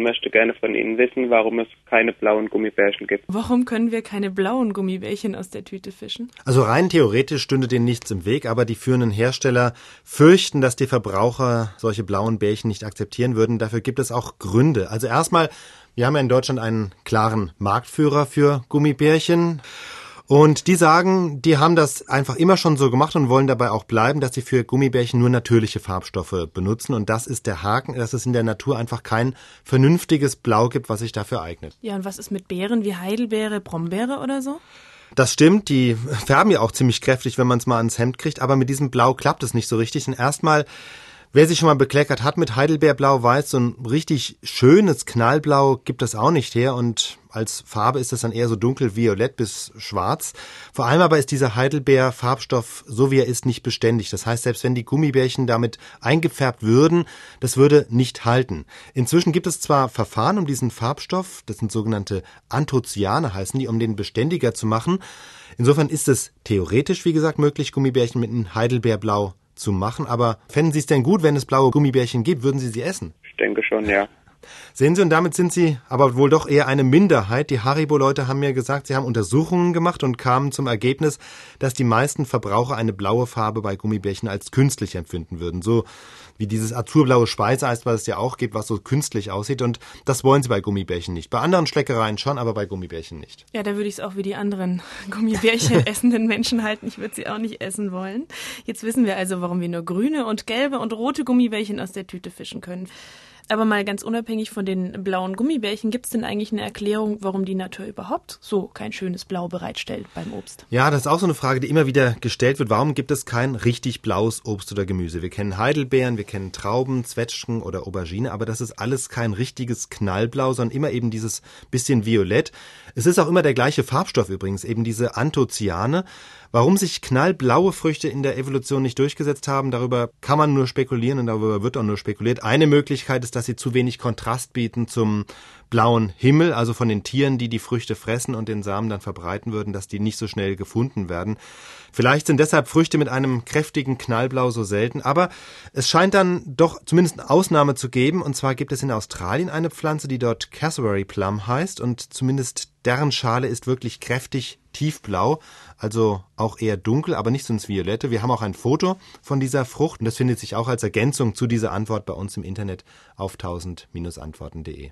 Ich möchte gerne von Ihnen wissen, warum es keine blauen Gummibärchen gibt. Warum können wir keine blauen Gummibärchen aus der Tüte fischen? Also rein theoretisch stünde denen nichts im Weg, aber die führenden Hersteller fürchten, dass die Verbraucher solche blauen Bärchen nicht akzeptieren würden. Dafür gibt es auch Gründe. Also erstmal, wir haben ja in Deutschland einen klaren Marktführer für Gummibärchen. Und die sagen, die haben das einfach immer schon so gemacht und wollen dabei auch bleiben, dass sie für Gummibärchen nur natürliche Farbstoffe benutzen. Und das ist der Haken, dass es in der Natur einfach kein vernünftiges Blau gibt, was sich dafür eignet. Ja, und was ist mit Beeren wie Heidelbeere, Brombeere oder so? Das stimmt, die färben ja auch ziemlich kräftig, wenn man es mal ans Hemd kriegt, aber mit diesem Blau klappt es nicht so richtig. Und erstmal Wer sich schon mal bekleckert hat mit Heidelbeerblau-Weiß, so ein richtig schönes Knallblau gibt es auch nicht her und als Farbe ist es dann eher so dunkelviolett bis schwarz. Vor allem aber ist dieser Heidelbeer-Farbstoff, so wie er ist, nicht beständig. Das heißt, selbst wenn die Gummibärchen damit eingefärbt würden, das würde nicht halten. Inzwischen gibt es zwar Verfahren, um diesen Farbstoff, das sind sogenannte Anthocyane heißen die, um den beständiger zu machen. Insofern ist es theoretisch, wie gesagt, möglich, Gummibärchen mit einem Heidelbeerblau zu machen. Aber fänden Sie es denn gut, wenn es blaue Gummibärchen gibt? Würden Sie sie essen? Ich denke schon, ja. Sehen Sie, und damit sind Sie aber wohl doch eher eine Minderheit. Die Haribo-Leute haben mir gesagt, sie haben Untersuchungen gemacht und kamen zum Ergebnis, dass die meisten Verbraucher eine blaue Farbe bei Gummibärchen als künstlich empfinden würden. So wie dieses azurblaue Speiseeis, was es ja auch gibt, was so künstlich aussieht. Und das wollen sie bei Gummibärchen nicht. Bei anderen Schleckereien schon, aber bei Gummibärchen nicht. Ja, da würde ich es auch wie die anderen Gummibärchen essenden Menschen halten. Ich würde sie auch nicht essen wollen. Jetzt wissen wir also, warum wir nur grüne und gelbe und rote Gummibärchen aus der Tüte fischen können. Aber mal ganz unabhängig von den blauen Gummibärchen, gibt es denn eigentlich eine Erklärung, warum die Natur überhaupt so kein schönes Blau bereitstellt beim Obst? Ja, das ist auch so eine Frage, die immer wieder gestellt wird. Warum gibt es kein richtig blaues Obst oder Gemüse? Wir kennen Heidelbeeren, wir kennen Trauben, Zwetschgen oder Aubergine, aber das ist alles kein richtiges Knallblau, sondern immer eben dieses bisschen Violett. Es ist auch immer der gleiche Farbstoff übrigens, eben diese Anthocyane. Warum sich knallblaue Früchte in der Evolution nicht durchgesetzt haben, darüber kann man nur spekulieren und darüber wird auch nur spekuliert. Eine Möglichkeit ist, dass sie zu wenig Kontrast bieten zum blauen Himmel, also von den Tieren, die die Früchte fressen und den Samen dann verbreiten würden, dass die nicht so schnell gefunden werden. Vielleicht sind deshalb Früchte mit einem kräftigen Knallblau so selten, aber es scheint dann doch zumindest eine Ausnahme zu geben. Und zwar gibt es in Australien eine Pflanze, die dort Cassowary Plum heißt und zumindest deren Schale ist wirklich kräftig tiefblau, also auch eher dunkel, aber nicht so ins Violette. Wir haben auch ein Foto von dieser Frucht und das findet sich auch als Ergänzung zu dieser Antwort bei uns im Internet auf 1000-antworten.de.